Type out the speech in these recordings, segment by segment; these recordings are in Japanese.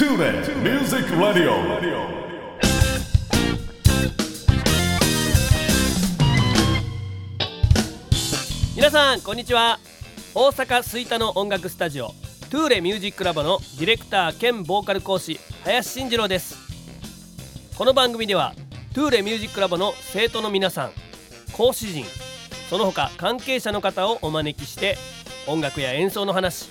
TuneIn Music Radio. 皆さんこんにちは。大阪吹田の音楽スタジオトゥーレミュージックラボのディレクター兼ボーカル講師林慎次郎です。この番組ではトゥーレミュージックラボの生徒の皆さん講師陣その他関係者の方をお招きして音楽や演奏の話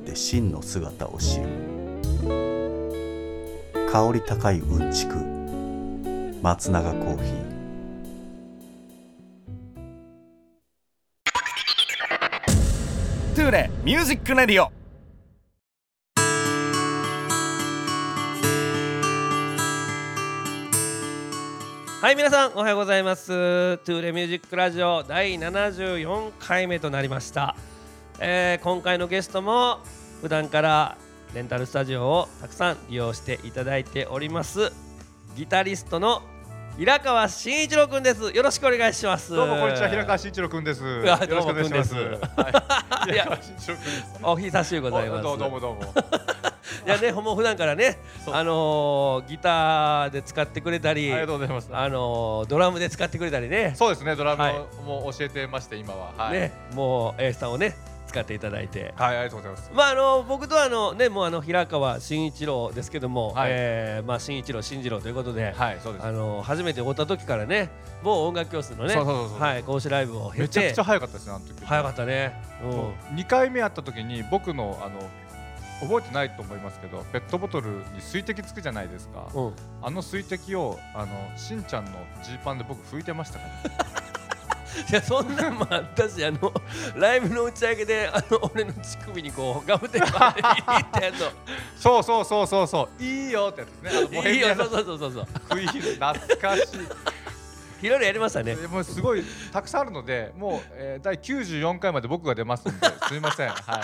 真の姿を知る。香り高いうんちく。松永コーヒー。トゥーレ Music Radio。はい皆さんおはようございます。トゥーレミュージックラジオ第74回目となりました、えー今回のゲストも普段からレンタルスタジオをたくさん利用していただいておりますギタリストの平川慎一郎くんですよろしくお願いしますどうもこんにちは平川慎一郎くんです。よやろしくお願いします。はい、平川慎一郎く。お久しぶりございますどうもどうも。いやねもう普段からねあのーギターで使ってくれたりありがとうございます。あのードラムで使ってくれたりねそうですねドラムはいも教えてまして今は。はい。ねもう A さんをね使っていただいてはいありがとうございます。まああの僕とはあのねもうあの平川慎一郎ですけども、はいえーまあ慎一郎慎次郎ということで、はいそうです。あの初めて会った時からねもう音楽教室のねそうそうそうはい講師ライブを経てめちゃくちゃ早かったですねあの時。早かったね。うんもう二回目会った時に僕のあの覚えてないと思いますけどペットボトルに水滴つくじゃないですか。うんあの水滴をあのしんちゃんのジーパンで僕拭いてましたから。いやそんなんもあったしあのライブの打ち上げであの俺の乳首にこうガムテープ貼っていったやつそうそうそうそうそう。いいよってやつですね。あのボをいいヘミアンのよそうそうそうそうそう。食い入る懐かしい。いろいろやりましたね。えもうすごいたくさんあるので、もう、えー、第94回まで僕が出ますんで、すみません。は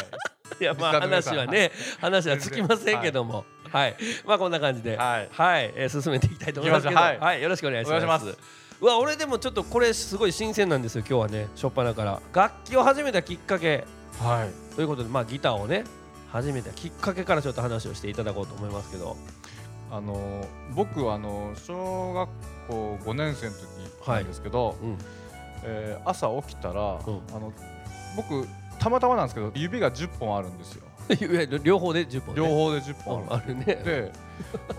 い。いやまあリスナーの皆さん。話はね話はつきませんけども。はい。まあこんな感じで。ははい。い、えー進めていきたいと思いますけど。行きましょう。はい。よろしくお願いしお願いしますうわ俺でもちょっとこれすごい新鮮なんですよ今日はね初っ端から楽器を始めたきっかけはい。ということでまあギターをね始めたきっかけからちょっと話をしていただこうと思いますけどあのー僕はあのー小学校5年生の時なんですけど、うんえー朝起きたら、んあの僕たまたまなんですけど指が10本あるんですよ。両方で10本ね両方で10う本ある。んあるねで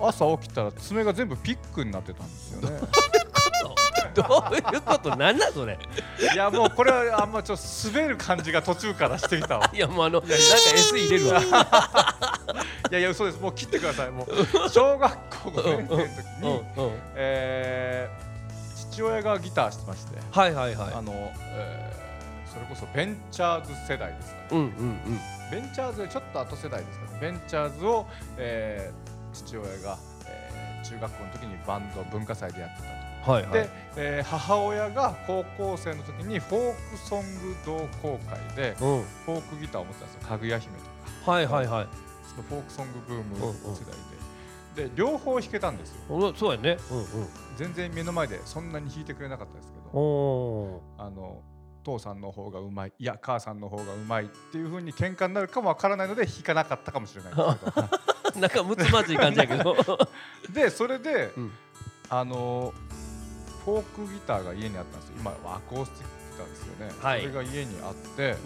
朝起きたら爪が全部ピックになってたんですよね。どういうことなんだそれ。いやもうこれはあんまちょっと滑る感じが途中からしてきたわ。いやもうあのなんか S 入れるわ。いやいや嘘です。もう切ってください。もう小学校5年生の時うんに、うん。えー父親がギターしてまして、はいはいはい。あの、えーそれこそベンチャーズ世代ですかね、うんうんうん。ベンチャーズちょっと後世代ですかね。ベンチャーズを、えー父親が、えー中学校の時にバンド文化祭でやってたと。はいはい。で、えー母親が高校生の時にフォークソング同好会でうん。フォークギターを持ってたんですよ。かぐや姫とか。はいはいはい。そのフォークソングブームうんうん世代で、で両方弾けたんですよ。おそうやね。うんうん。全然目の前でそんなに弾いてくれなかったですけど。おあの父さんの方がうまいいや母さんの方がうまいっていう風に喧嘩になるかもわからないので弾かなかったかもしれないんですけど。ー なんかむつまじい感じやけど。でそれで、うん。あのフォークギターが家にあったんですよ。今はアコースティックギターですよね、はい。それが家にあって、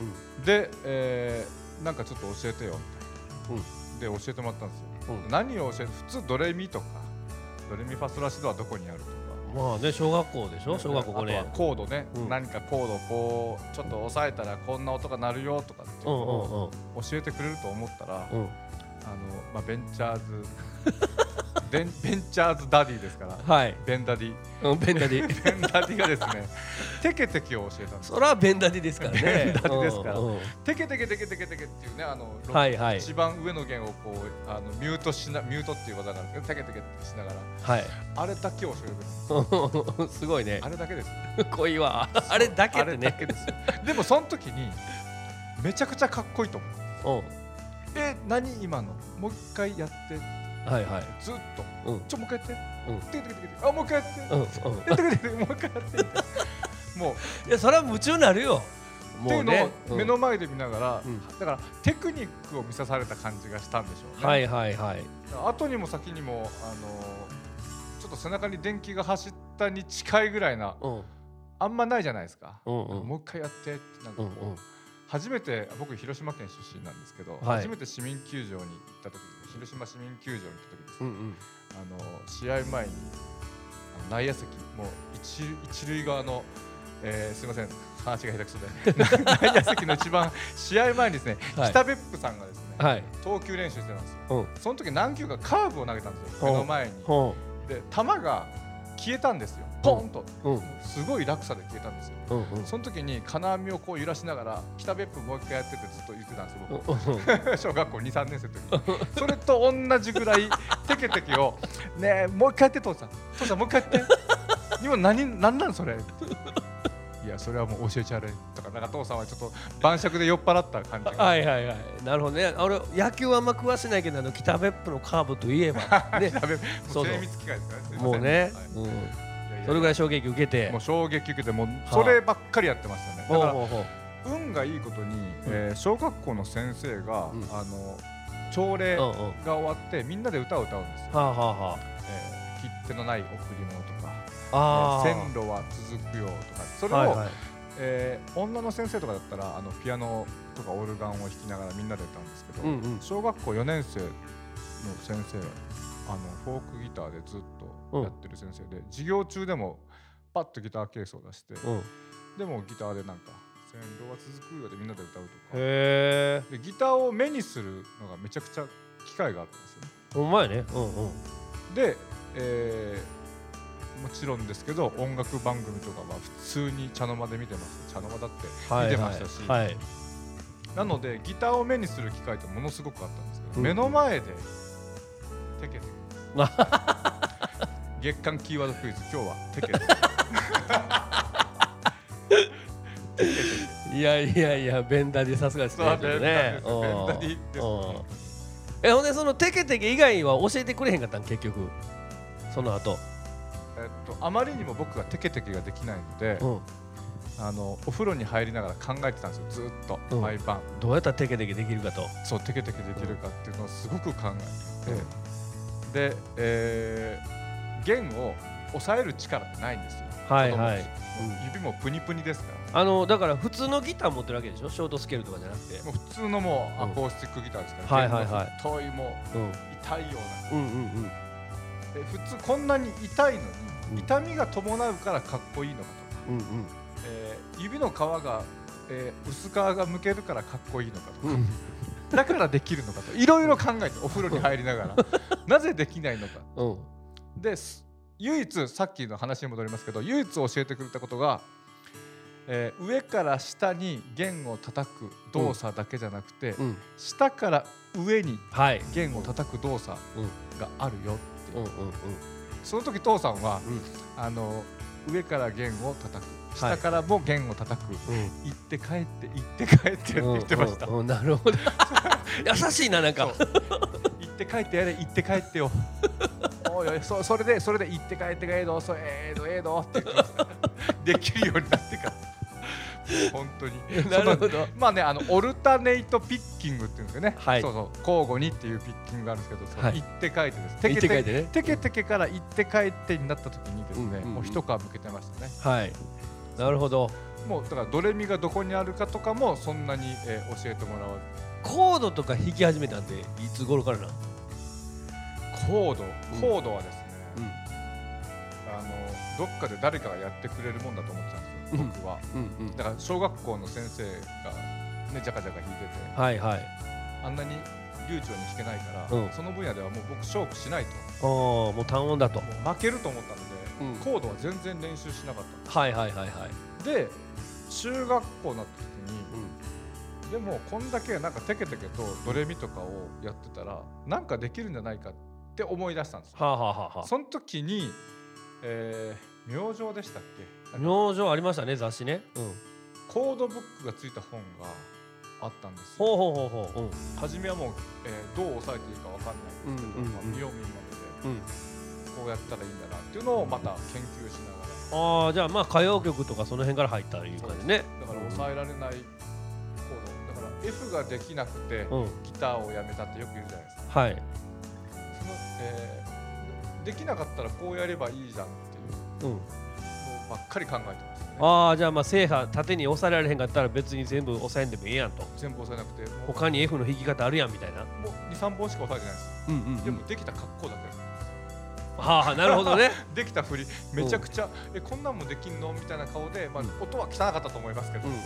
で、えーなんかちょっと教えてよみたいな、で教えてもらったんですよ、うん。何を教えて普通ドレミとかドレミファソラシドはどこにあるとか。まあね小学校でしょ？小学校5あとは年コードね、うん。何かコードをこうちょっと押さえたらこんな音が鳴るよとかって教えてくれると思ったら、うんあのまあ、ベンチャーズ ベンベンチャーズダディですからはい。ベンダディ。うんベンダディ。ベンダディがですねテケテケを教えたんですそれはベンダディですからね。ベンダディですから。うんうん。テケテケテケテケテケっていうねあの、はいはい一番上の弦をこうあのミュートしなミュートっていう技があるんですけどテケテケってしながらはいあれだけを教えるんですすごいねあれだけです濃いわあれだけあでねでもその時にめちゃくちゃかっこいいと思ううんえ何今の？もう一回やって。はいはい。ずっと、うん。ちょもう一回やって、うん。テケテケテケテケあもう一回やって、うんうん。やってくれてもう一回やって。もう。いやそれは夢中になるよ。っていうのもうねを目の前で見ながら、うん。だからテクニックを見さされた感じがしたんでしょうね、はいはいはい。後にも先にもあのちょっと背中に電気が走ったに近いぐらいなうん。あんまないじゃないですか、うんうん。もう一回やってってなんかこう、うんうん初めて僕広島県出身なんですけど、はい。初めて市民球場に行った時広島市民球場に行った時ですね、うんうん。あの試合前に内野席もう一一塁側の、えーすみません。話が下手くそで。内野席の一番試合前にですね、はい。北別府さんがですね、はい。投球練習してたんですよ。うん。その時何球かカーブを投げたんですよ。目の前に。ほで球が消えたんですよポンと。すごい落差で消えたんですよ。うんうん。その時に金網をこう揺らしながら北別府もう一回やってってずっと言ってたんですよ 小学校23年生の時それと同じぐらい テケテケを「ねえもう一回やって父さん。父さんもう一回やって。今何何なんそれ」っていやそれはもう教えちゃれ。とかなんか父さんはちょっと晩酌で酔っ払った感じ。が、はいはいはい。なるほどね。俺野球はあんま詳しないけどあの北別府のカーブといえば。ね。北別府精密機械ですからね。もうね、はい。うん、それぐらい衝撃受けて。もう衝撃受けてもうそればっかりやってましたね。だから運がいいことに、えー小学校の先生が、うん。あの朝礼が終わってみんなで歌を歌うんですよ、はあはあはえー切手のない贈り物とか線路は続くよとかそれを、えー女の先生とかだったらあのピアノとかオルガンを弾きながらみんなで歌うんですけど、小学校4年生の先生あのフォークギターでずっとやってる先生で、授業中でもパッとギターケースを出して、うん。でもギターでなんか「線路は続くよ」でみんなで歌うとか。へえ。でギターを目にするのがめちゃくちゃ機会があるんですよね。ほんまやね。うんうん。で、えーもちろんですけど音楽番組とかは普通に茶の間で見てます。茶の間だってはい見てましたし。はいはい。なのでギターを目にする機会ってものすごくあったんですけど、うん。目の前でテケテケ 月間キーワードクイズ今日はテケ いやいやいやベンダディさすがですね。ベンダディです。えほんでそのテケテケ以外は教えてくれへんかったん？結局。その後。えっとあまりにも僕がテケテケができないので、うん。あのお風呂に入りながら考えてたんですよ。ずっと、うん。毎晩。どうやったらテケテケできるかと。そうテケテケできるかっていうのをすごく考えていて、で、えー弦を押さえる力ってないんですよ。はいはい。指もプニプニですかあのだから普通のギター持ってるわけでしょ？ショートスケールとかじゃなくて。らもう普通のもうアコースティックギターですから、はいはいはい。もううん。痛いような。うんうんうん。で普通こんなに痛いのうんに痛みが伴うからかっこいいのかとか、うんえー指の皮が、えー薄皮がむけるからかっこいいのかとか、うん。だからできるのかと。いろいろ考えてお風呂に入りながら。なぜできないのか。うんです。唯一さっきの話に戻りますけど唯一教えてくれたことが、えー上から下に弦を叩く動作だけじゃなくて、うん。下から上にはい。弦を叩く動作うん。があるよっていう。うんうんうん。その時父さんは、うん。あの上から弦を叩く。はい。下からも弦を叩く、うん。行って帰って行って帰ってって言ってました、うんうんうん。なるほど。優しいななんかって帰ってやれ行って帰ってよ。おいおいそそれでそれで行って帰ってええの？そええのええの？って。言ってできるようになってから。本当に。なるほど。まあねあのオルタネイトピッキングっていうんですよね、はい。そうそう交互にっていうピッキングがあるんですけど、はい。行って帰ってです行って帰ってね。テケテケから行って帰ってになった時にですね、うんうんうん。もう一皮向けてましたね。はい。なるほど。もうだからドレミがどこにあるかとかもそんなに、えー教えてもらわずコードとか弾き始めたんていつ頃からなん？コード？コードはですね、うん。あのどっかで誰かがやってくれるもんだと思ってたんですよ、うん。僕は。うんうん。だから小学校の先生がねジャカジャカ弾いてて。はいはい。あんなに流暢に弾けないから、うん。その分野ではもう僕勝負しないと。ああもう単音だと。負けると思ったので、うん。コードは全然練習しなかったはいはいはいはい。で中学校になった時に、でもこんだけなんかテケテケとドレミとかをやってたらなんかできるんじゃないかって思い出したんですよ。はあはあはあはその時に、えー、明星でしたっあけ？明星ありましたね雑誌ね。うん。コードブックがついた本があったんですよ。ほうほうほうほう。うん。初めはもう、えーどう押さえていいかわかんないんですけど、うんうんうん。まあ、見よう見まねうん。でこうやったらいいんだなっていうのをまた研究しながら。ああじゃあまあ歌謡曲とかその辺から入ったいう感じね。だから抑えられないコードだから F ができなくてうん。ギターをやめたってよく言うじゃないですか。はい。その、えーできなかったらこうやればいいじゃんっていううん。のばっかり考えてますよね。ああじゃあまあ制覇縦に押さえられへんかったら別に全部押さえんでもええやんと。全部押さえなくて他に F の弾き方あるやんみたいな。もう23本しか押さえてないです。うんうんでもできた格好だけはあなるほどね。できた振り。めちゃくちゃえこんなんもできんの？みたいな顔で、まあうん、音は汚かったと思いますけど、うんうん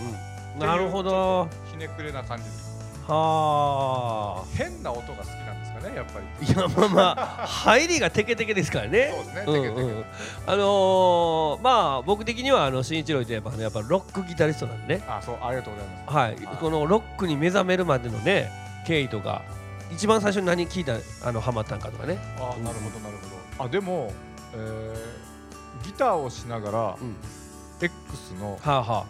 なるほど。ひねくれな感じです。はあ。変な音が好きなんですかねやっぱり。いやまあまあ入りがテケテケですからね。そうですね、うんテケテケ。うんあのー、まあ僕的にはあの新一郎といえばねやっぱロックギタリストなんでね。あそうありがとうございます。はい。はい。このロックに目覚めるまでのね経緯とか一番最初に何聞いたあのハマったんかとかね。あなるほどなるほど。あでも、えー、ギターをしながら、うん。X のはあは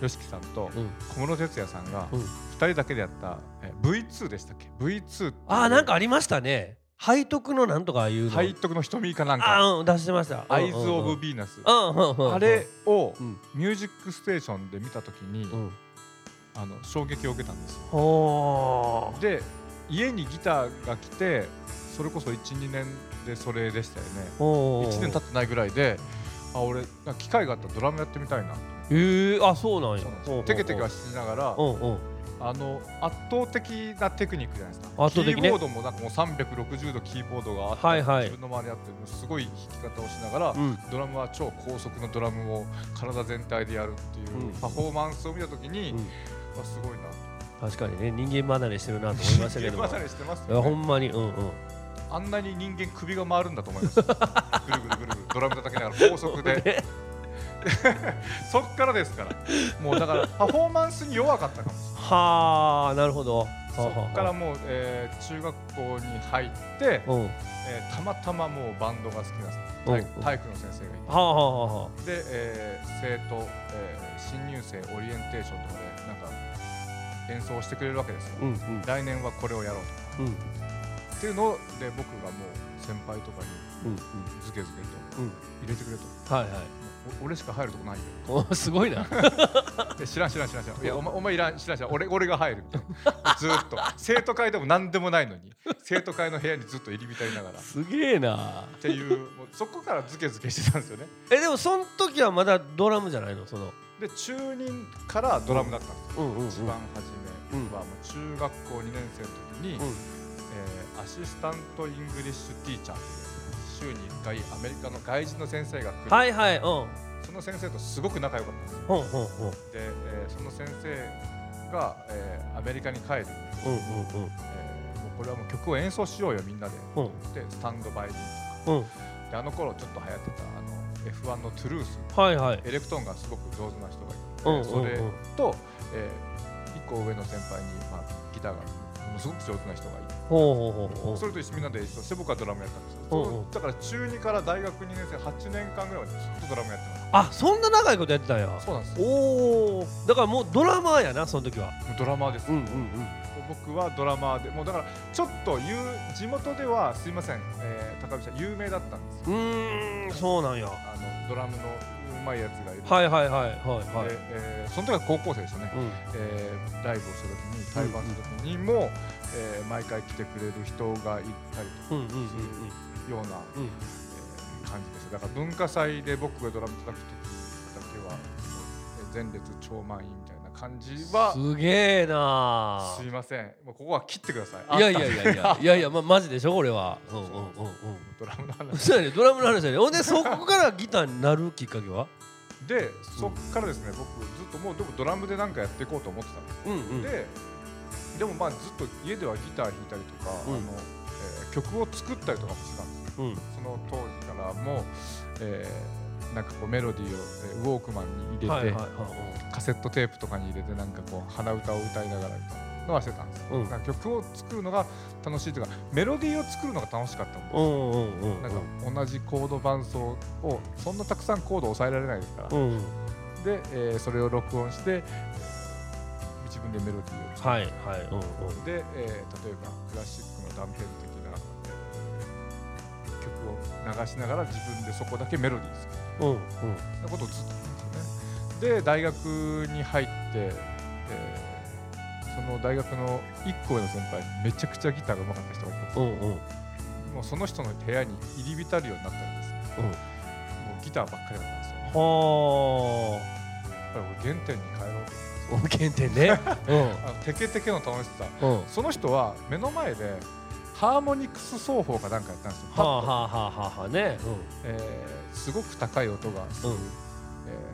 YOSHIKI さんと小室哲哉さんがうん。2人だけでやった、えー V2 でしたっけ？V2 ってあーなんかありましたね。背徳のなんとかいうの。背徳の瞳かなんか。あうん出してました。アイズ・オブ・ビビーナスあれをうん。ミュージックステーションで見たときに、うん。あの衝撃を受けたんですよ。で家にギターが来てそれこそ12年でそれでしたよね。ほー。1年経ってないぐらいであ俺機会があったらドラムやってみたいな。えー、あそうなんや。テケテケはしながらうんうん。あの圧倒的なテクニックじゃないですか。圧倒的ね。キーボードもなんかもう360度キーボードがあって、はいはい。自分の周りにあってすごい弾き方をしながら、うん。ドラムは超高速のドラムを体全体でやるっていう、うん。パフォーマンスを見た時に、うん。あすごいな確かにね人間離れしてるなと思いましたけど離れしてますね、ほんまにうんうん。あんなに人間首が回るんだと思います。ぐるぐるドラム叩きながら高速で。ね。そっからですから。もうだからパフォーマンスに弱かったかも。しれないはあなるほどそっからもう、えー中学校に入って、うん。はえーたまたまもうバンドが好きなうん。体育体育の先生がいて。あはあはあはあ。で、えー生徒、えー新入生オリエンテーションとかでなんか演奏してくれるわけですよ、うんうん。来年はこれをやろうとうん。っていうので僕がもう先輩とかにうんズケズケとうん入れてくれと、はいはい。お俺しか入るとこないよ。おすごいな。で知らん知らん知らん知らん。いやお前お前いらん知らん知らん。俺俺が入るみたいな。ずーっと。生徒会でも何でもないのに生徒会の部屋にずっと入り浸りながら。っすげえな。ていうもうそこからズケズケしてたんですよね。えでもその時はまだドラムじゃないの？その。で中2からドラムだったんですよ、うんうんうん。一番初めは。もう中学校2年生の時に、うん。えー Assistant English Teacher っていう週に1回アメリカの外人の先生が来る、はいはいうん。その先生とすごく仲良かったんですよ。ほんほんほん。で、えーその先生が、えーアメリカに帰る、うんうんうん。えーもうこれはもう曲を演奏しようよみんなで。うん。で Stand By Me うん。であの頃ちょっと流行ってたあの F1 のトゥルース。はいはい。エレクトーンがすごく上手な人がいて、うんうんうん。それと、え1個上の先輩に、まあ、ギターがものすごく上手な人がいてそれと一緒みんなで一緒して僕はドラムやったんですよ、だから中2から大学2年生8年間ぐらいまでずっとドラムやってあそんな長いことやってたんや。そうなんです。よおおだからもうドラマーやなその時は。ドラマーです、うんうん僕はドラマーでもうだからちょっと言う地元ではすいません、えー高見さん有名だったんですよ。うんうーんそうなんや。はあのドラムのうまいやつがいる。いはいはいはいはい。で、えーその時は高校生ですよね、うん。えーライブをした時に対バンした時にも、えー毎回来てくれる人がいたりとかするような、うん。うんえー感じです。だから文化祭で僕がドラム叩く時だけは前列超満員みたいな感じはすげえなすいません。もうここは切ってください。いやいやいやいや。いやいやまマジでしょこれは。うんうんうんうん。ドラムの話。そうやねドラムの話やねほんでそこからギターになるきっかけは？でそっからですね僕ずっともうでもドラムでなんかやっていこうと思ってたんですうんうん。ででもまあずっと家ではギター弾いたりとか、うん。あのえー曲を作ったりとかもしてたんですよ。うん。その当時からも、えーなんかこうメロディーを、えーウォークマンに入れて、カセットテープとかに入れてなんかこう鼻歌を歌いながらみたいなのはしてたんですよ、うん。だから曲を作るのが楽しいというかメロディーを作るのが楽しかったんですうんうんうんうん。なんか同じコード伴奏をそんなたくさんコードを抑えられないですから、うん。で、えーそれを録音して自分でメロディーをはいはい。うんうん。で、えー例えばクラシックの断片的な、えー曲を流しながら自分でそこだけメロディー作る。うんうん。なことをずっとやってたんですよね。で大学に入って、えーその大学の1個上の先輩めちゃくちゃギターが上手かった人がいたうんうん。もうその人の部屋に入り浸るようになったんですようん。もうギターばっかりだったんですよ。やっはぱり俺原点に帰ろうあ原点ね。あのテケテケの楽しさ。うん。うんその人は目の前でハーモニクス奏法かなんかやったんですよ、はあはあはあはあはあね。えーすごく高い音がする、うん。え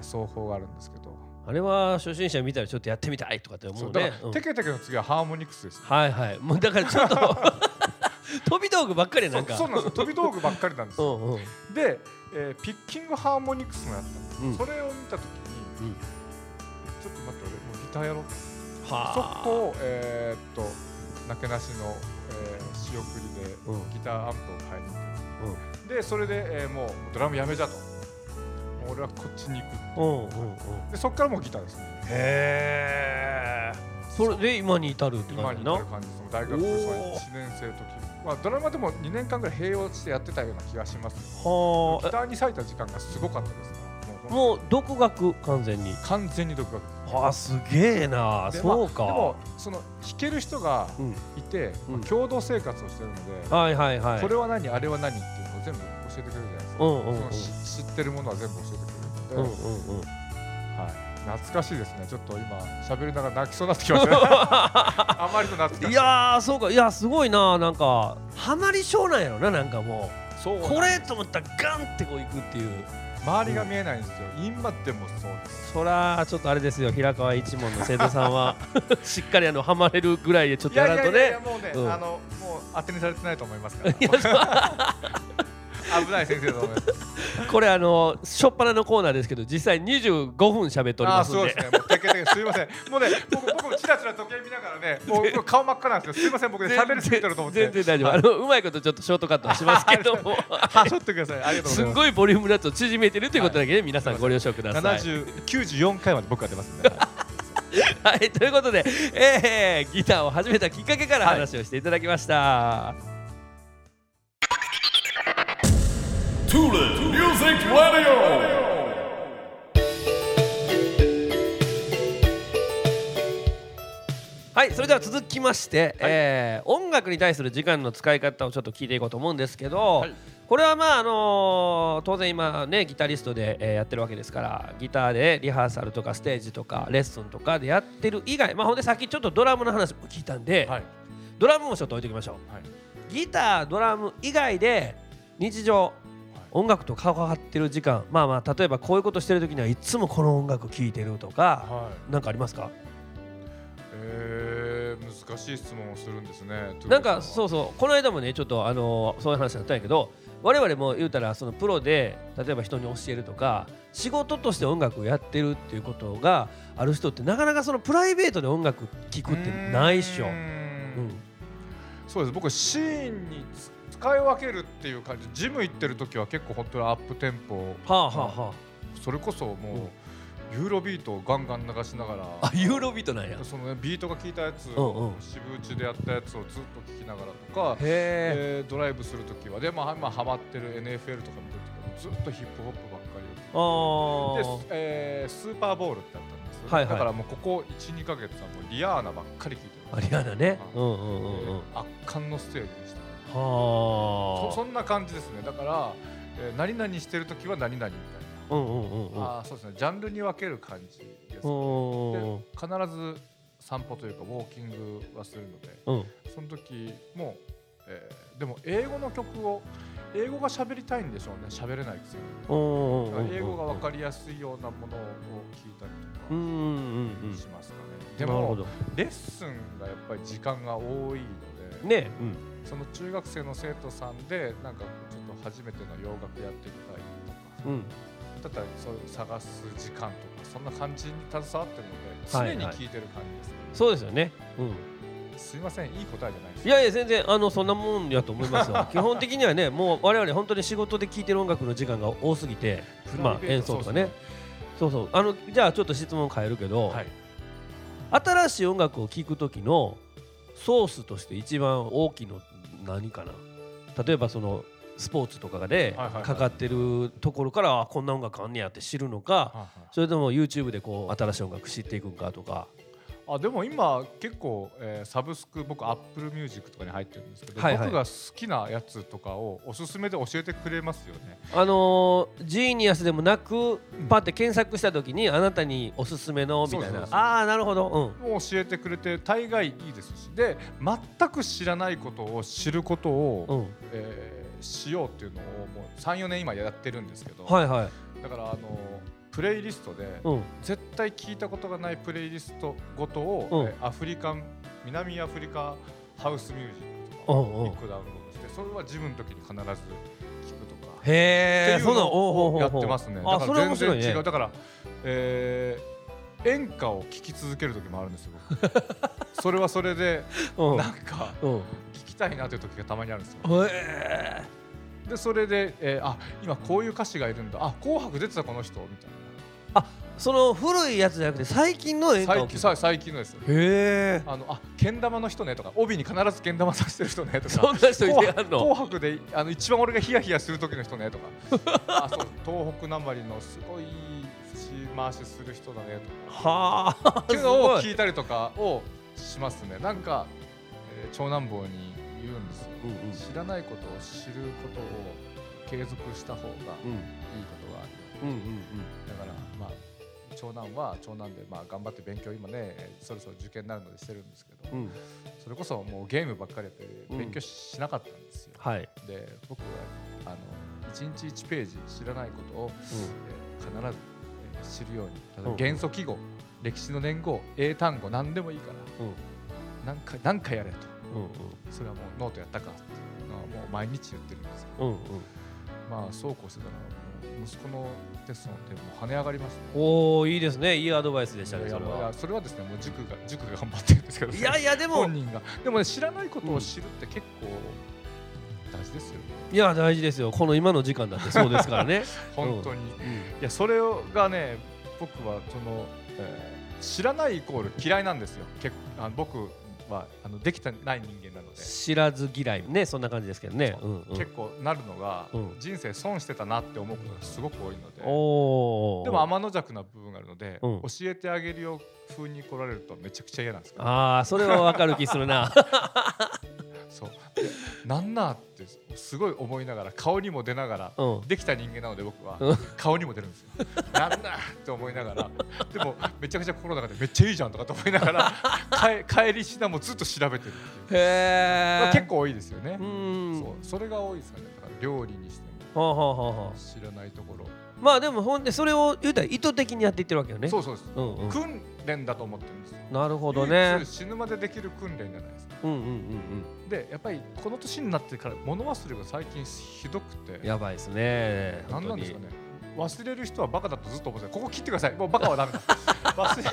ー奏法があるんですけど、あれは初心者見たらちょっとやってみたいとかって思そうねうん。テケテケの次はハーモニクスです、はいはい。もうだからちょっと 飛び道具ばっかりやなんか。そうそうなんですよ。飛び道具ばっかりなんですよ。うんうん。で、えーピッキングハーモニクスもやったんです、うん。それを見た時に、うんターやろう。そはこをえーっとなけなしの、えー仕送りでうん。ギターアンプを買いに行って、でそれで、えーもうドラムやめじゃと。俺はこっちに行くうんうんうん。でそこからもうギターですね。へえそれで今に至るって今に感じな至る感じです。大学おー1年生の時、まあ、ドラマでも2年間ぐらい併用してやってたような気がします。けどはギターに割いた時間がすごかったです。からあもう独学完全に。完全に独学。あすげえな。でそうか、まあでもその弾ける人がうん。いて、うん。まあ共同生活をしてるので、はいはいはい。これは何あれは何っていうのを全部教えてくれるじゃないですか、うんうんうん。そのし知ってるものは全部教えてくれるので、うんうんうん。はい、懐かしいですね。ちょっと今喋りながら泣きそうになってきましたね。あまりと懐かしい。いやーそうか。いやすごいな。なんかハマり性なんやろななんかもそううこれと思ったらガンってこういくっていう周りが見えないんですよ、今でもそうです。そらちょっとあれですよ平川一門の生徒さんは。しっかりあのハマれるぐらいでちょっとやらんとね。もうね、うん。あのもう当てにされてないと思いますから 危ない先生だと思います。これあの初っ端のコーナーですけど実際25分喋っておりますんで。そうです。ねもうテケテケすいません。もうね僕僕もチラチラ時計見ながらねもう僕顔真っ赤なんですよすいません僕ね喋りすぎてると思って。全然大丈夫、あのうまいことちょっとショートカットはしますけど。もはしょってくださいありがとうございますごいボリュームのやつを縮めてるということだけで、皆さんご了承ください。70 94回まで僕が出ますんで。はい、ということで、えー、ギターを始めたきっかけからはい話をしていただきました。はい、それでは続きまして、えー音楽に対する時間の使い方をちょっと聞いていこうと思うんですけど、はい。これはまああのー当然今ねギタリストで、えーやってるわけですからギターでリハーサルとかステージとかレッスンとかでやってる以外まあほんでさっきちょっとドラムの話も聞いたんで、はい。ドラムもちょっと置いておきましょう、はい。ギタードラム以外で日常音楽と関わってる時間まあまあ例えばこういうことしてる時にはいつもこの音楽聴いてるとかはい。なんかありますか？えー、難しい質問をするんですねなんかそうそう。この間もねちょっとあのそういう話だったんやけど我々も言うたらそのプロで例えば人に教えるとか仕事として音楽をやってるっていうことがある人ってなかなかそのプライベートで音楽聴くってないっしょ。うん。そうです。僕シーンにつ使い分けるっていう感じ。ジム行ってる時は結構本当にアップテンポ。はあはあはそれこそもう、ユーロビートをガンガン流しながら。あ。あユーロビートなんや。そのねビートが効いたやつうんをうん。渋打ちでやったやつをずっと聴きながらとか、へえ。えードライブする時は。でまあ今ハマってる NFL とか見てる。時はずっとヒップホップばっかり。あで、えースーパーボールってあったんですよ、はいはい。だからもうここ12か月はもうリアーナばっかり聴いてあ。るあリアナね。はいうん。うんうんうん。圧巻のステージでした。ねはそそんな感じですね。だから、えー何々してる時は何々みたいあ。うんうんうんうん。な、あーそうですね。ジャンルに分ける感じです、うんで必ず散歩というかウォーキングはするのでうん。その時も、えーでも英語の曲を英語が喋りたいんでしょうね。喋れないですよねうんうんうんうん。英語が分かりやすいようなものを聞いたりとかしますかね、でもレッスンがやっぱり時間が多いので、ねうんその中学生の生徒さんでなんかちょっと初めての洋楽やってみたいとか、うん。だったらそういう探す時間とかそんな感じに携わってるのではいはい。常に聞いてる感じですね、そうですよね。うん。すいませんいい答えじゃないです。いやいや全然あのそんなもんやと思いますよ。基本的にはねもう我々本当に仕事で聴いてる音楽の時間が多すぎてまあ演奏とかね。そうそう。あのじゃあちょっと質問変えるけど、はい。新しい音楽を聴く時のソースとして一番大きいの何かな。例えばそのスポーツとかでかかってるところからあこんな音楽あんねやって知るのかそれとも YouTube でこう新しい音楽知っていくんかとかあでも今結構、えーサブスク僕 Apple Music とかに入ってるんですけど、はいはい。僕が好きなやつとかをおすすめで教えてくれますよね。あのージーニアスでもなくパって検索した時にあなたにおすすめのみたいな。ああなるほど。もう教えてくれて大概いいですし。で全く知らないことを知ることを、うん。うんえーしようっていうのをもう34年今やってるんですけど、はいはい。だからあのプレイリストで、うん絶対聞いたことがないプレイリストごとを、うんえーアフリカン南アフリカハウスミュージックとかうんをうん1個ダウンロードしてそれは自分の時に必ず聞くとか。へえっていうのをやってますね。だかあそれら全面白いね然違う。だから、えー演歌を聴き続ける時もあるんですよ。僕 それはそれでうんなんかうん聞きたいなという時がたまにあるんですよ。へでそれで、えーあ今こういう歌詞がいるんだ。あ紅白出てたこの人？みたいその古いやつじゃなくて最近の演な。歌を最最近のですよ。へえ。あのあけん玉の人ねとか帯に必ずけん玉させてる人ねとか。そんな人いての？紅白であの一番俺がヒヤヒヤする時の人ねとか。あそう東北なまりのすごい節回しする人だねとか。はあっていうのを聞いたりとかをしますね。なんか、えー長男坊に言うんですよ。うんうん。知らないことを知ることを継続した方がいいうんことがあるうんうんだからまあ長男は長男でまあ頑張って勉強今ねえーそろそろ受験になるのでしてるんですけど、うん。うんそれこそもうゲームばっかりやって勉強しなかったんですよ、はい。で僕はあの1日1ページ知らないことを、えー必ず、えー知るように例えばうん。元素記号、歴史の年号英単語何でもいいからうん。何回何回やれと。うんうん。それはもうノートやったかっていうのはもう毎日言ってるんですようんうん。まあそうこうしてたら息子のテストの点も跳ね上がりましたね。おおいいですね。いいアドバイスでしたねそれは。それはですねもう塾が塾が頑張ってるんですけど。ね、いやいや でも。本人が。でもね知らないことを知るって結構大事ですよね、いや大事ですよ。この今の時間だってそうですからね。本当に、いうん。やそれがね僕はその、えー知らないイコール嫌いなんですよ。結あの僕はあのできてない人間なので、知らず嫌い。ねそんな感じですけどね。そう。うんうん。結構なるのが、うん。人生損してたなって思うことがすごく多いので。でも天の弱な部分があるので、うん。教えてあげるよ風に来られるとめちゃくちゃ嫌なんですけど。ああそれはわかる気するな そう。でなんなってすごい思いながら顔にも出ながらうん。できた人間なので僕はうん。顔にも出るんですよ。なんだって思いながらでもめちゃくちゃ心の中でめっちゃいいじゃんとかと思いながら 帰帰りしなもずっと調べてるっていう、へえまあ、結構多いですよね。う。ん。そう。それが多いですかね。だから料理にしてはあはあはあ知らないところ、あまあでもほんでそれを言うたら意図的にやっていってるわけよね。そうそうです、うんうん。訓練だと思ってるんです。よ。なるほどね。死ぬまでできる訓練じゃないですか。うんうんうんでやっぱりこの年になってから物忘れが最近ひどくて。うんやばいですね。何なんですかね。忘れる人はバカだとずっと思ってたここ切ってくださいもうバカはダメだ。忘れる。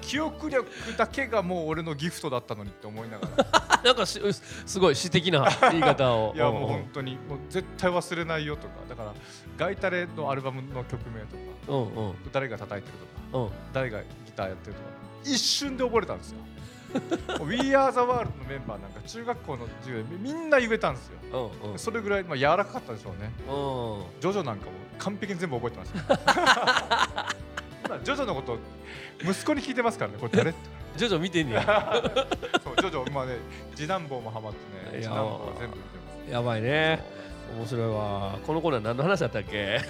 記憶力だけがもう俺のギフトだったのにって思いながら。なんかしすごい詩的な言い方を。いやもううん。本当にもう絶対忘れないよとか。だからガイタレのアルバムの曲名とか。うんうん。誰が叩いてるとか。うん。誰がギターやってるとか一瞬で覚えれたんですよ。We Are the World のメンバーなんか中学校の授業でみんな言えたんですよ。うんうん。それぐらいまあ柔らかかったでしょうね。うん。ジョジョなんかも完璧に全部覚えてます ジョジョのこと息子に聞いてますからねこれ。誰？って徐々見てんねや。そうジョジョまあね次男坊もハマってね次男坊は全部見てます。やばいね面白いわ。このコーナー何の話だったっけ？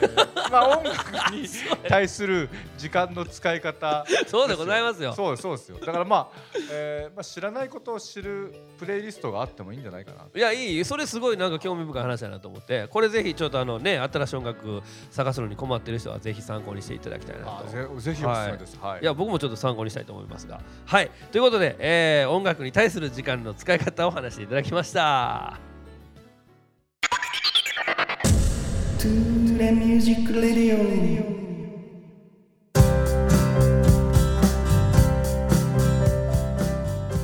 まあ音楽に対する時間の使い方。そうでございますよ。そうそうですよ。だからまあ、えーまあ、知らないことを知るプレイリストがあってもいいんじゃないかな。いやいい。それすごいなんか興味深い話だなと思って。これぜひちょっとあのね新しい音楽探すのに困ってる人はぜひ参考にしていただきたいなあとぜぜひおすすめです。はい、いや僕もちょっと参考にしたいと思いますが。はい。ということで、えー音楽に対する時間の使い方を話していただきました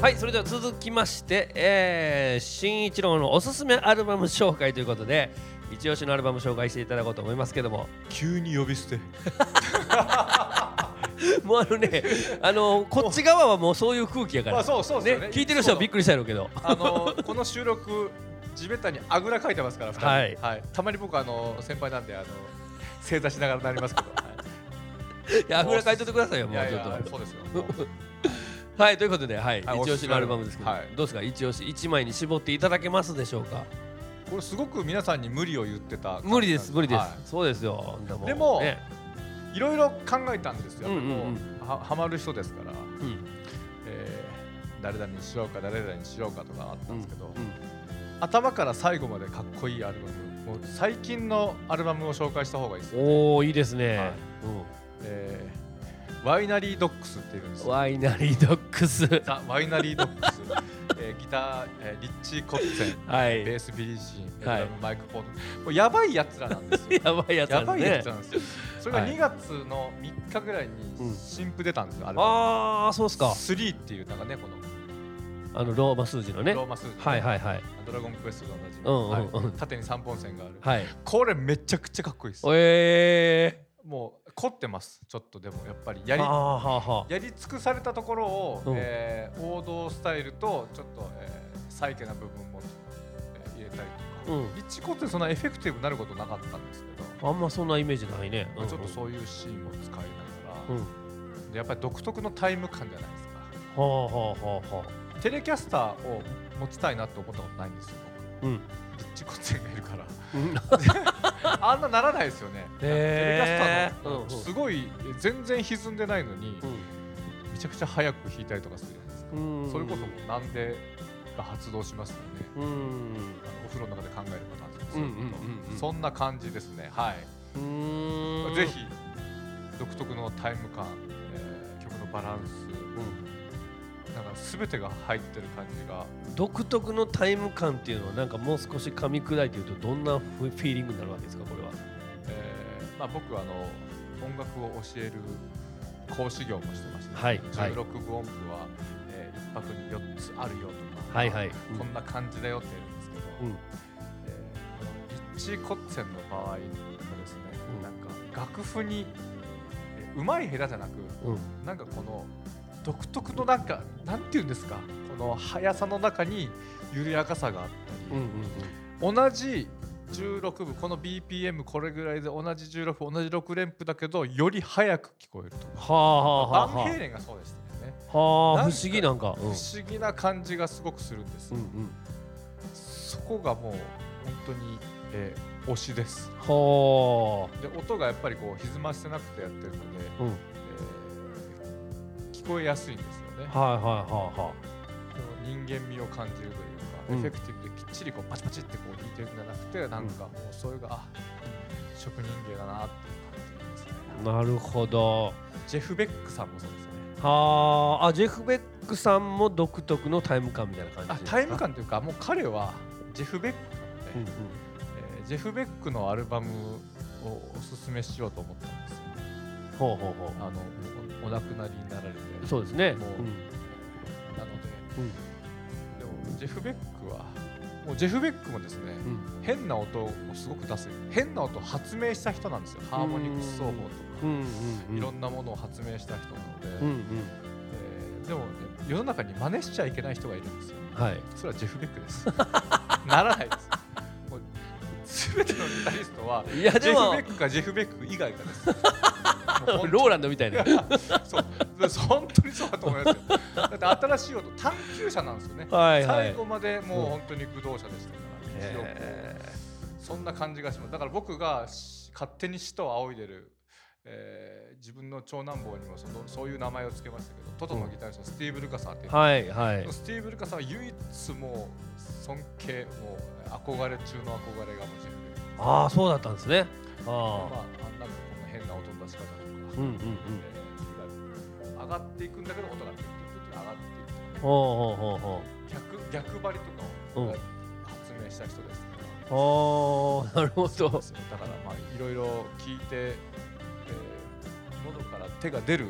はいそれでは続きまして、えー、新一郎のおすすめアルバム紹介ということで一押しのアルバム紹介していただこうと思いますけども。急に呼び捨て。もうあのねあのこっち側はもうそういう空気やから、まあそうそうですよね聞いてる人はびっくりしたやろうけど。あのこの収録地べたにあぐらかいてますから二人。はい。たまに僕あの先輩なんであの正座しながらなりますけど、はい。やあぐらかいとってくださいよもいうやいちょっと。やそうですよ。はいということで、はい。はい。一押しのアルバムですけど、はい。どうですか？一押し一枚に絞っていただけますでしょうか？これすごく皆さんに無理を言ってた無理です無理です、はそうですよ。でもね。いいろいろ考えたんですよ、うんうんうん。ははまる人ですから、うん。えー誰々にしようか誰々にしようかとかあったんですけど、うん頭から最後までかっこいいアルバムもう最近のアルバムを紹介した方がいいですよ、おおいいですね、はい。えーワイナリードックスっていうんです。よワイナリードックスザ・ワイナリードックス、えーギター、えーリッチー・コッツェン。はい。ベース・ビリー・シーン。ドはい。マイク・ポート。もうやばいやつらなんですよ。やばいやつね。やばいやつなんですよ。それがはい2月の3日ぐらいうん。に新譜出たんですよ、アルバム。ああそうっすか。3っていうなんかねこのあのローマ数字のね。ローマ数字、はいはいはい。ドラゴンクエストと同じ、うんうんうん。はい。縦に3本線がある、はい。これめちゃくちゃかっこいいです。え。もう凝ってます。ちょっとでもやっぱりー、やりやり尽くされたところを、うん。えー王道スタイルとちょっと、えー、サイケな部分も、えー入れたりとか、うん。リッチコってそんなエフェクティブになることなかったんですけど、あんまそんなイメージないね、まあちょっとうそういうシーンも使いながら、んうん、やっぱり独特のタイム感じゃないですか。はあはあはあはあテレキャスターを持ちたいなって思ったことないんですよ。僕うん。リッチコッツェンがいるから。うん。あんなならないですよね、へー。テレキャスターの、うんうん。すごい全然歪んでないのに、うめちゃくちゃ早く弾いたりとかするじゃないですか、ん。それこそなんでが発動しますよね。うん。あのお風呂の中で考えるパターンですうんうんうんうん。そんな感じですね。はい、ぜひ独特のタイム感、えー曲のバランスなんか全てが入ってる感じが。独特のタイム感っていうのはなんかもう少し噛み砕いて言うとどんなフィーリングになるわけですかこれは。えーまあ、僕はあの音楽を教える講師業もしてまして、はいはい。16分音符は、えー一泊に4つあるよとか、はいはい。こんな感じだよって言うんですけど、うん。えーリッチー・コッツェンの場合はですね、うん。なんか楽譜に、えー、うまい下手じゃなくうん。なんかこの独特のなんかなんて言うんですかこの速さの中に緩やかさがあったり、うんうん同じ16分この BPM これぐらいで同じ16分同じ6連符だけどより早く聞こえると。かはあはあはあはバンヘイレンがそうでしたよね、あはあ不思議なんか不思議な感じがすごくするんです。よ、うんうん。そこがもう本当に、えー推しです。はで音がやっぱりこう歪ませなくてやってるので、あうん。えー聞こえやすいんですよね。はいはいはいはこの人間味を感じるというか、うん。エフェクティブできっちりこうパチパチってこう弾いてるんじゃなくてなんかもうそれがあ職人芸だなっていう感じですね。あなるほど。ジェフ・ベックさんもそうですよね。はああジェフ・ベックさんも独特のタイム感みたいな感じですか？あタイム感というかもう彼はジェフ・ベックなので、うんうん。えージェフ・ベックのアルバムをおすすめしようと思ったんですよ。ほうほうほあのおお亡くなりになられてうそうですね。もううん。なので。うん。でもジェフ・ベックはもうジェフ・ベックもですね、うん。変な音をすごく出す。変な音を発明した人なんですよ。ハーモニクス奏法とか、いろんなものを発明した人なので、うんうん。えーでも、ね、世の中に真似しちゃいけない人がいるんですよ。はい。それはジェフ・ベックです。ならないです。もう全てのギタリストはジェフ・ベックかジェフ・ベック以外かですローランドみたいな。そう。本当にそうだと思いますよ。だって新しい音探求者なんですよね、はいはい。最後までもう本当に駆動者でしたから、道を。こへうそんな感じがします。だから僕がし勝手に使徒を仰いでる、えー自分の長男坊にもそのそういう名前を付けましたけどトトのギタリストのスティーブ・ルカサーっていう、はいはい。スティーブ・ルカサーは唯一もう尊敬もう憧れ中の憧れがもちろんでああそうだったんですね。あまあ、あんなこんな変な音の出し方うんうんうん上がっていくん。だけど音がトゥトゥトゥトゥ上がっていくとかほう逆逆張りとかを発明した人ですから、うああなるほどそうですよだからまあいろいろ聞いて、えー喉から手が出る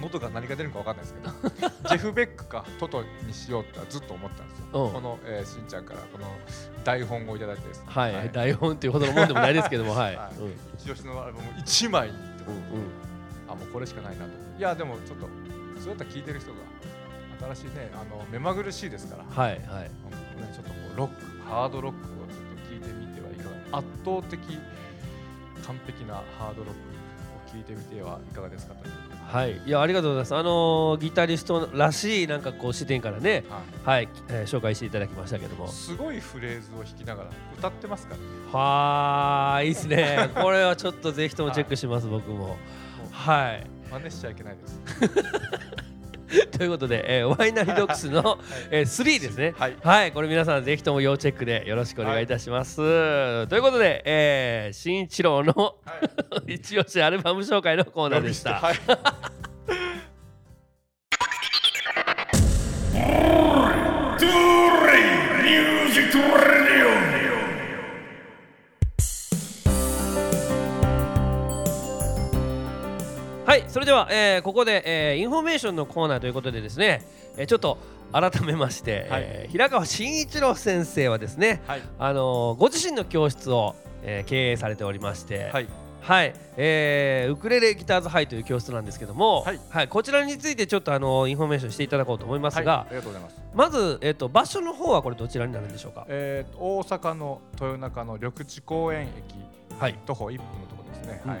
喉が何が出るかわかん。ないですけどジェフ・ベックかトトにしようってずっと思ったんですよ、うんこの、えーしんちゃんからこの台本をいただいてですねはい、台本っていうほどのもん。でもないですけどもはい、はいうん一押しのアルバム1枚にあもうこれしかないなと。いやでもちょっとそうやったら聞いてる人が新しいねあの目まぐるしいですから、はいはい。ね、ちょっとこうロックハードロックをちょっと聞いてみてはいかが圧倒的完璧なハードロックを聞いてみてはいかがですかという、はい、いやありがとうございます。あのーギタリストらしいなんかこう視点からね、はい、えー紹介していただきましたけども、すごいフレーズを弾きながら歌ってますからねはーいいいですね。これはちょっとぜひともチェックします、僕も。はい。真似しちゃいけないです ということで、えーワイナリードックスの、えー、3ですね。はいはい、これ皆さんぜひとも要チェックでよろしくお願いいたします。ということで、えー、新一郎のはい 一押しアルバム紹介のコーナーでした。それでは、えーここで、えーインフォメーションのコーナーということでですね、えーちょっと改めまして、はい。えー平川慎一郎先生はですね、はい。あのーご自身の教室を、えー経営されておりまして、はい。はい、えーウクレレギターズハイという教室なんですけども、はい。こちらについてちょっとあのーインフォメーションしていただこうと思いますが、はい。ありがとうございます。まず、えっ、と場所の方はこれどちらになるんでしょうか？えーと大阪の豊中の緑地公園駅はい、徒歩1分のところですね、うん。はい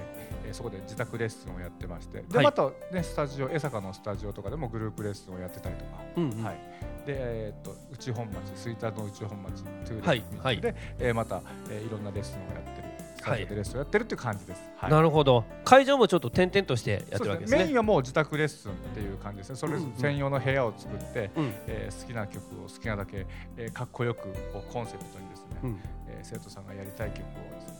えーそこで自宅レッスンをやってまして。で、はい。またねスタジオ江坂のスタジオとかでもグループレッスンをやってたりとか、うんうん。はい。でえー、と内本町吹田の内本町トゥーレはいはい。で、えーまた、えーいろんなレッスンをやってるスタジオでレッスンをやってるっていう感じです、はい。なるほど。会場もちょっと点々としてやってるわけですね。ね。メインはもう自宅レッスンっていう感じですね。それうんうん専用の部屋を作って、うん。えー好きな曲を好きなだけ、えーかっこよくをコンセプトにですね、うん。えー生徒さんがやりたい曲をですね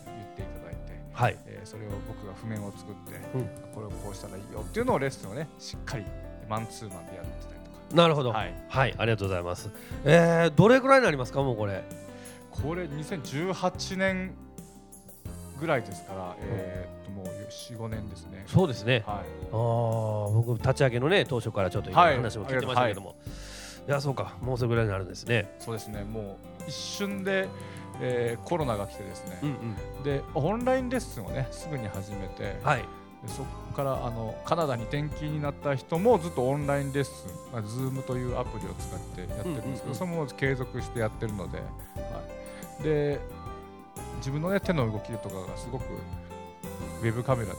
はい。えーそれを僕が譜面を作って、うんこれをこうしたらいいよっていうのをレッスンをねしっかりマンツーマンでやってたりとかなるほど。はいはい、ありがとうございます。えー、どれぐらいになりますか、もうこれ。これ2018年ぐらいですから、えーっともう45年ですねそうですね。はいああ、僕立ち上げのね、当初からちょっと話も聞いてましたけども。い、や、そうか、もうそれぐらいになるんですね。そうですねもう一瞬で、えーコロナが来てですね、うんうん。でオンラインレッスンをねすぐに始めて、はい。でそこからあのカナダに転勤になった人もずっとオンラインレッスン、まあ、Zoom というアプリを使ってやってるんですけど、うんうんうんそのまま継続してやってるので,、はい、で自分の、ね、手の動きとかがすごくウェブカメラで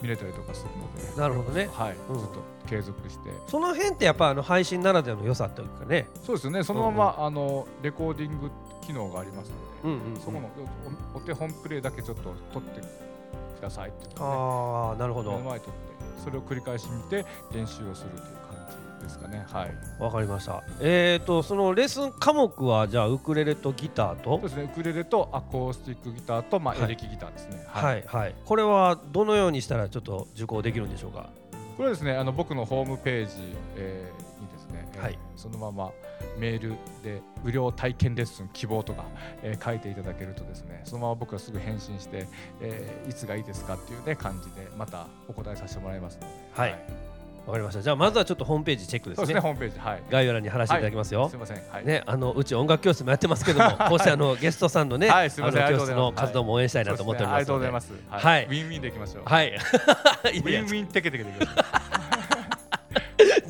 見れたりとかするので、なるほどね。はいうんずっと継続してその辺ってやっぱあの配信ならではの良さというかね。そうですよねそのまま、あのレコーディング機能がありますので、そこのおお手本プレイだけちょっと撮ってくださいってねああ、なるほど。目の前に撮ってそれを繰り返し見て練習をするという感じですかねはいわかりました。えっ、ー、と、そのレッスン科目はじゃあウクレレとギターと？そう。ですねウクレレとアコースティックギターと、まあはいエレキギターですねはいはい。これはどのようにしたらちょっと受講できるんでしょうか？これはですねあの僕のホームページ、えーはいそのままメールで無料体験レッスン希望とか、えー書いていただけるとですねそのまま僕はすぐ返信して、えーいつがいいですかっていうね感じでまたお答えさせてもらいますのではいわかりました。じゃあまずはちょっとホームページチェックですね。そうですねホームページはい概要欄に貼らせていただきますよ。すいませんはい、ね、あのうち音楽教室もやってますけども、こうしてあの ゲストさんのね、はいあの教室の活動も応援したいなと思っておりますので。そうですねありがとうございます。はいウィンウィンでいきましょう。はい。い ウやィンウィンテケテケでいきましょう。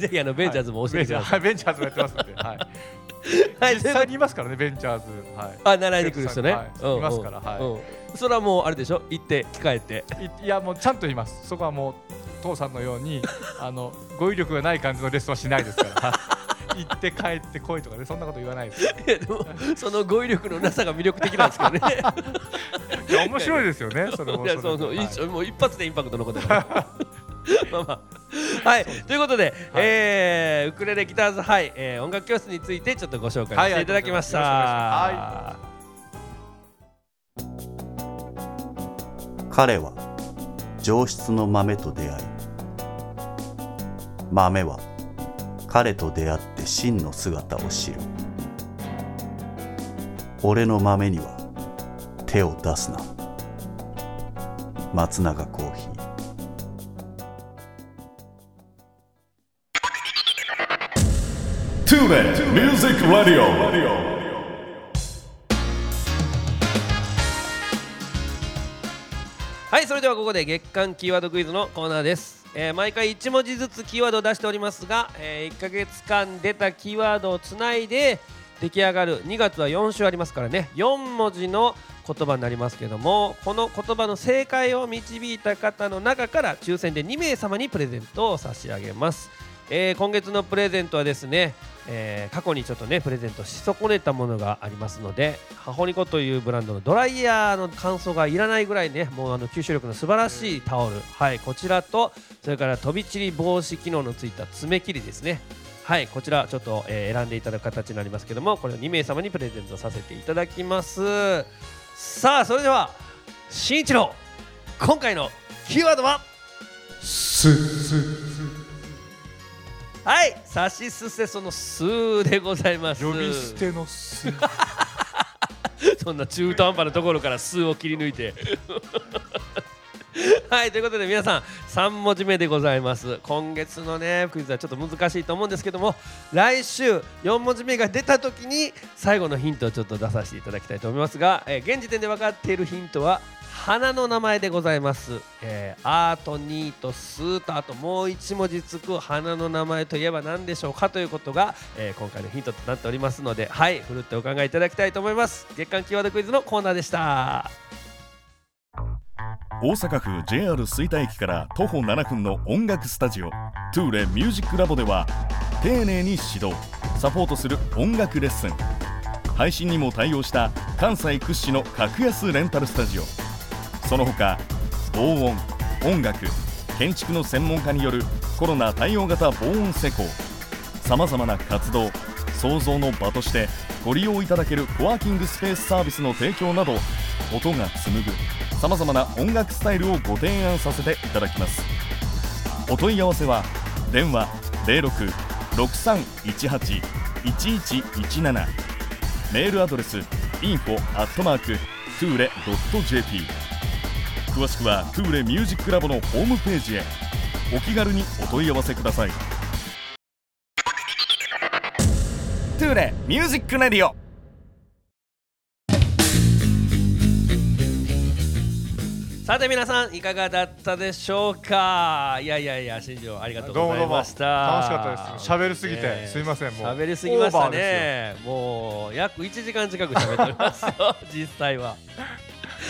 ぜひあのベンチャーズも教えてください。はいベンチャーズもやってますので、はい。はい実際にいますからね、ベンチャーズ。はい。あ、習いに来る人ね。はいいますからはいうんそれはもうあれでしょ？行って着替えて。いいや、もうちゃんと言います。そこはもう父さんのように、あの語彙力がない感じのレッスンはしないですから。は い行って帰ってこいとかねそんなこと言わないですいやでもその語彙力のなさが魅力的なんですけどねいや面白いですよねそれもいやそうそう、れでいもう一発でインパクト残ってるからまあまあ はいということで、えーウクレレギターズハイ、えー音楽教室についてちょっとご紹介していただきました、はいあ彼は上質の豆と出会い豆は彼と出会って真の姿を知る。俺の豆には手を出すな。松永コーヒー TuneIn Music Radio. はいそれではここで月間キーワードクイズのコーナーです、えー毎回1文字ずつキーワードを出しておりますが、え1ヶ月間出たキーワードをつないで出来上がる2月は4週ありますからね4文字の言葉になりますけどもこの言葉の正解を導いた方の中から抽選で2名様にプレゼントを差し上げます、えー今月のプレゼントはですね、えー過去にちょっとねプレゼントし損ねたものがありますのでハホニコというブランドのドライヤーの乾燥がいらないぐらいねもうあの吸収力の素晴らしいタオル。はいこちらとそれから飛び散り防止機能のついた爪切りですね。はいこちらちょっと、えー選んでいただく形になりますけどもこれを2名様にプレゼントさせていただきます。さあそれでは新一郎今回のキーワードは？す。はい、さしすせそのすでございます。呼び捨てのす そんな中途半端なところからすを切り抜いて。はいということで皆さん3文字目でございます今月のねクイズはちょっと難しいと思うんですけども来週4文字目が出た時に最後のヒントをちょっと出させていただきたいと思いますが、えー現時点で分かっているヒントは花の名前でございます、えー、アートニートスーとあともう1文字つく花の名前といえば何でしょうかということが、えー今回のヒントとなっておりますのではいふるってお考えいただきたいと思います。月間キーワードクイズのコーナーでした。大阪府 JR 吹田駅から徒歩7分の音楽スタジオトゥーレミュージックラボでは丁寧に指導サポートする音楽レッスン。配信にも対応した関西屈指の格安レンタルスタジオ。その他防音音楽建築の専門家によるコロナ対応型防音施工さまざまな活動創造の場としてご利用いただけるコワーキングスペースサービスの提供など音が紡ぐさまざまな音楽スタイルをご提案させていただきます。お問い合わせは電話0663181117メールアドレス info@ トゥーレ .jp 詳しくはトゥーレミュージックラボのホームページへ。お気軽にお問い合わせください。トゥーレミュージックレディオさて皆さんいかがだったでしょうか？いやいやいや新庄ありがとうございました。楽しかったです。喋りすぎてすいませんもう。喋りすぎましたね。もう約1時間近く喋っておりますよ 実際は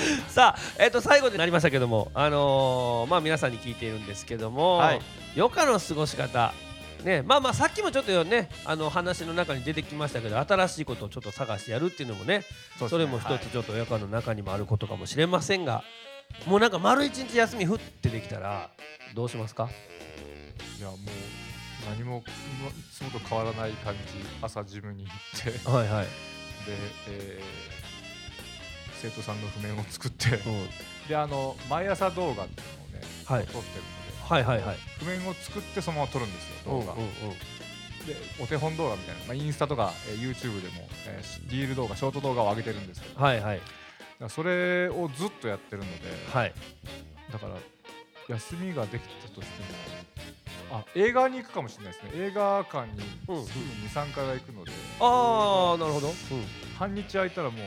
さあ、えっと最後になりましたけどもあのーまあ皆さんに聞いているんですけども、はい。余暇の過ごし方ね、まあまあさっきもちょっとねあの話の中に出てきましたけど新しいことをちょっと探してやるっていうのもねね。それも一つちょっと夜間の中にもあることかもしれませんがもうなんか丸一日休み降ってできたらどうしますか？いやもう何もいつもと変わらない感じ。朝ジムに行って。はいはい、で、えー生徒さんの譜面を作ってうん、であの毎朝動画っていうのをね、はい。撮ってるのではいはいはい。譜面を作ってそのまま撮るんですよ動画、でお手本動画みたいな、まあ、インスタとか、えー YouTube でも、えーリール動画ショート動画を上げてるんですけどはいはい。らそれをずっとやってるので、はい。だから休みができたとしてもあ映画に行くかもしれないですね。映画館にうん。月に23回は行くので、ああなるほど。半日空いたらもう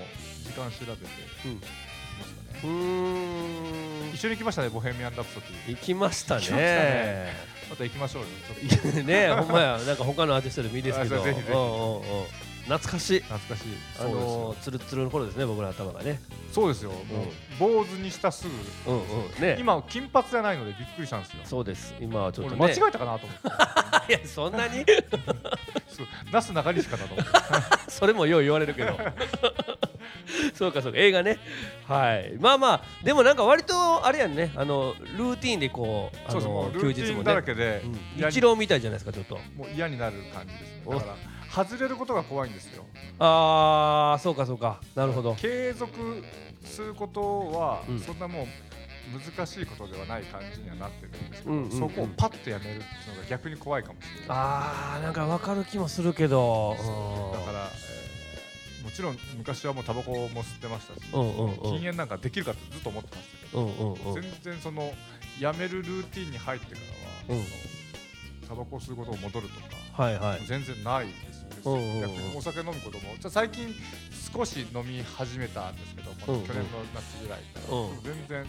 時間調べて。うん。行きましたね。一緒に行きましたねボヘミアン・ラプソディ。行きました行きましたね。ねまた行きましょうよ。ねほんまや。なんか他のアーティストでもいいですけど。ぜひぜひ。うんうんうん懐かしい。懐かしい。あのー、つるつるの頃ですね僕ら頭がね。そうですよ。もう坊主にしたすぐ。うんうん。ね。今金髪じゃないのでびっくりしたんですよ。そうです。今はちょっとね。俺間違えたかなと思って。いやそんなに？なすなかにしかだと それもよう言われるけど。そうかそうか。映画ね。はい。まあまあでもなんか割とあれやんね。あのルーティーンでこうあの休日もね。だらけでうん。嫌に一郎みたいじゃないですかちょっと。もう嫌になる感じですね。おだから外れることが怖いんですよ。ああそうかそうか。なるほど。継続することはうん。そんなもう難しいことではない感じにはなってるんですけうんうんうん。どそこをパッとやめるっていうのが逆に怖いかもしれない。あーなんか分かる気もするけど。だから、えーもちろん昔はもうタバコも吸ってましたしうんうんうん。禁煙なんかできるかってずっと思ってましたけどうんうんうん。全然そのやめるルーティンに入ってからは、うん。タバコを吸うことを戻るとかはいはい。全然ないですお酒飲むこともじゃあ最近少し飲み始めたんですけど、去年の夏ぐらいから、うん。全然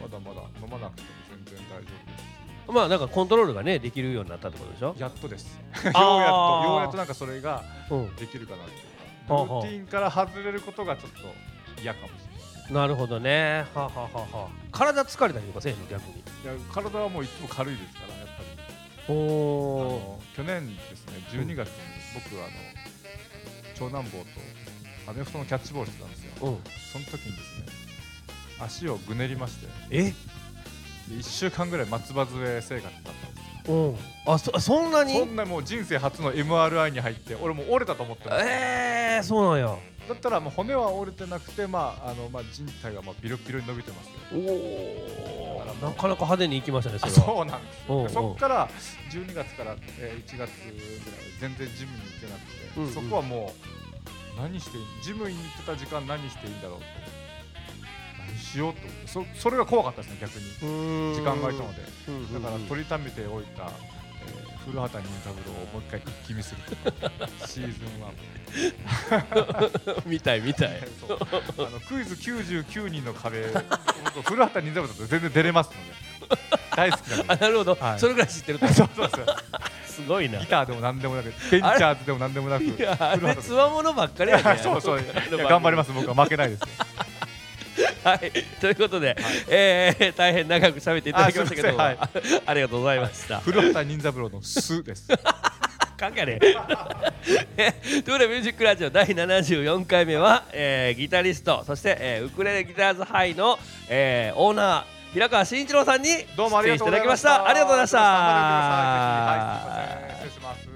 まだまだ飲まなくても全然大丈夫です。まあなんかコントロールがねできるようになったってことでしょ？やっとです。ようやっとようやっとなんかそれがうんできるかなっていう。かルはあはあーティンから外れることがちょっと嫌かもしれない。なるほどね。はあはあはあはあ。体疲れたりとかせえへんの？逆に。いや体はもういつも軽いですからやっぱり。あおの去年ですね12月に僕はあの長男坊とアメフトのキャッチボールしてたんですよ。おうん。その時にですね足をぐねりまして。え？で1週間ぐらい松葉杖生活だったんですよ。うん。あそそんなに？そんなもう人生初の MRI に入って俺もう折れたと思ってますえー、そうなんやだったらもう骨は折れてなくてまああのまあ人体がまあビロビロに伸びてますよ。おだからなかなか派手にいきましたねそあれは。そうなんですよ。そっから12月から、えー1月ぐらい全然ジムに行ってなくて、うんうん。そこはもう何してジムに行ってた時間何していいんだろうと何しようと思ってそそれが怖かったですね逆に。時間が空いたので。だから取りためておいた、えー古畑任三郎をもう一回一気見する シーズン1みたいみたい。あのクイズ99人の壁僕古畑任三郎だと全然出れますので。大好きなの なるほど、はい。それぐらい知ってると。そうそうそう。すごいな。ギターでも何でもなくベンチャーズでも何でもなくいやあれ？古畑つわものばっかりやね。そうそう。頑張りますす。僕は負けないですよ はい。ということで、えー、大変長く喋っていただきましたけどもあすいま ありがとうございました、古畑任三郎の「す」です。関係ねえ。ということでミュージックラジオ第74回目は、えーギタリストそして、えーウクレレギターズハイの、えーオーナー平川慎一郎さんにどうもありがとうございました。ありがとうございました。頑張ってください。ぜひはいすいません